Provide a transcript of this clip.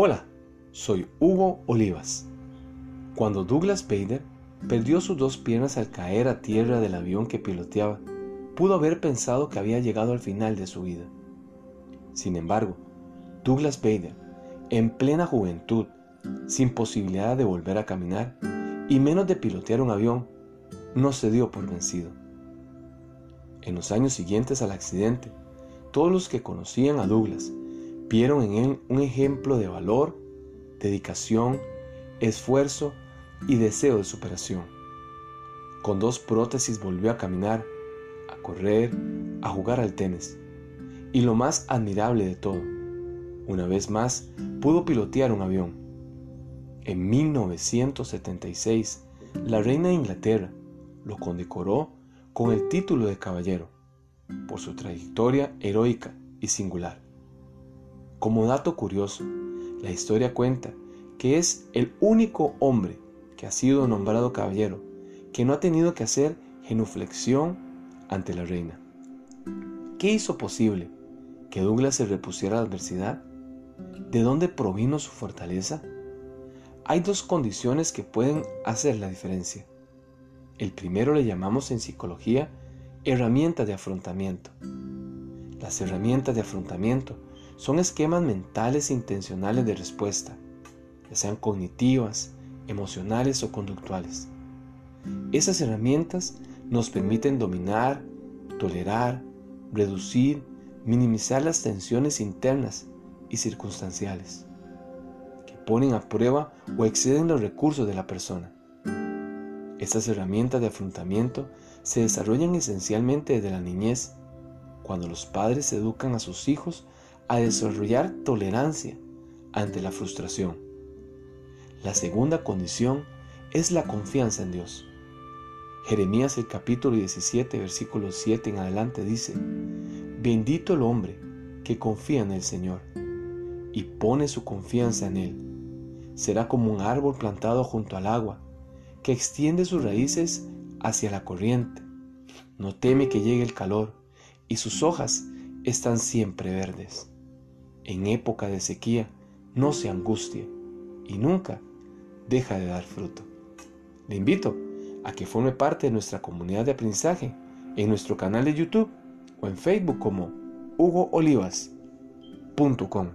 Hola, soy Hugo Olivas. Cuando Douglas Bader perdió sus dos piernas al caer a tierra del avión que piloteaba, pudo haber pensado que había llegado al final de su vida. Sin embargo, Douglas Bader, en plena juventud, sin posibilidad de volver a caminar y menos de pilotear un avión, no se dio por vencido. En los años siguientes al accidente, todos los que conocían a Douglas vieron en él un ejemplo de valor, dedicación, esfuerzo y deseo de superación. Con dos prótesis volvió a caminar, a correr, a jugar al tenis. Y lo más admirable de todo, una vez más pudo pilotear un avión. En 1976, la reina de Inglaterra lo condecoró con el título de caballero por su trayectoria heroica y singular. Como dato curioso, la historia cuenta que es el único hombre que ha sido nombrado caballero que no ha tenido que hacer genuflexión ante la reina. ¿Qué hizo posible que Douglas se repusiera a la adversidad? ¿De dónde provino su fortaleza? Hay dos condiciones que pueden hacer la diferencia. El primero le llamamos en psicología herramientas de afrontamiento. Las herramientas de afrontamiento son esquemas mentales e intencionales de respuesta, ya sean cognitivas, emocionales o conductuales. Esas herramientas nos permiten dominar, tolerar, reducir, minimizar las tensiones internas y circunstanciales que ponen a prueba o exceden los recursos de la persona. Estas herramientas de afrontamiento se desarrollan esencialmente desde la niñez, cuando los padres educan a sus hijos a desarrollar tolerancia ante la frustración. La segunda condición es la confianza en Dios. Jeremías el capítulo 17 versículo 7 en adelante dice, Bendito el hombre que confía en el Señor y pone su confianza en Él. Será como un árbol plantado junto al agua que extiende sus raíces hacia la corriente. No teme que llegue el calor y sus hojas están siempre verdes. En época de sequía no se angustia y nunca deja de dar fruto. Le invito a que forme parte de nuestra comunidad de aprendizaje en nuestro canal de YouTube o en Facebook como hugoolivas.com.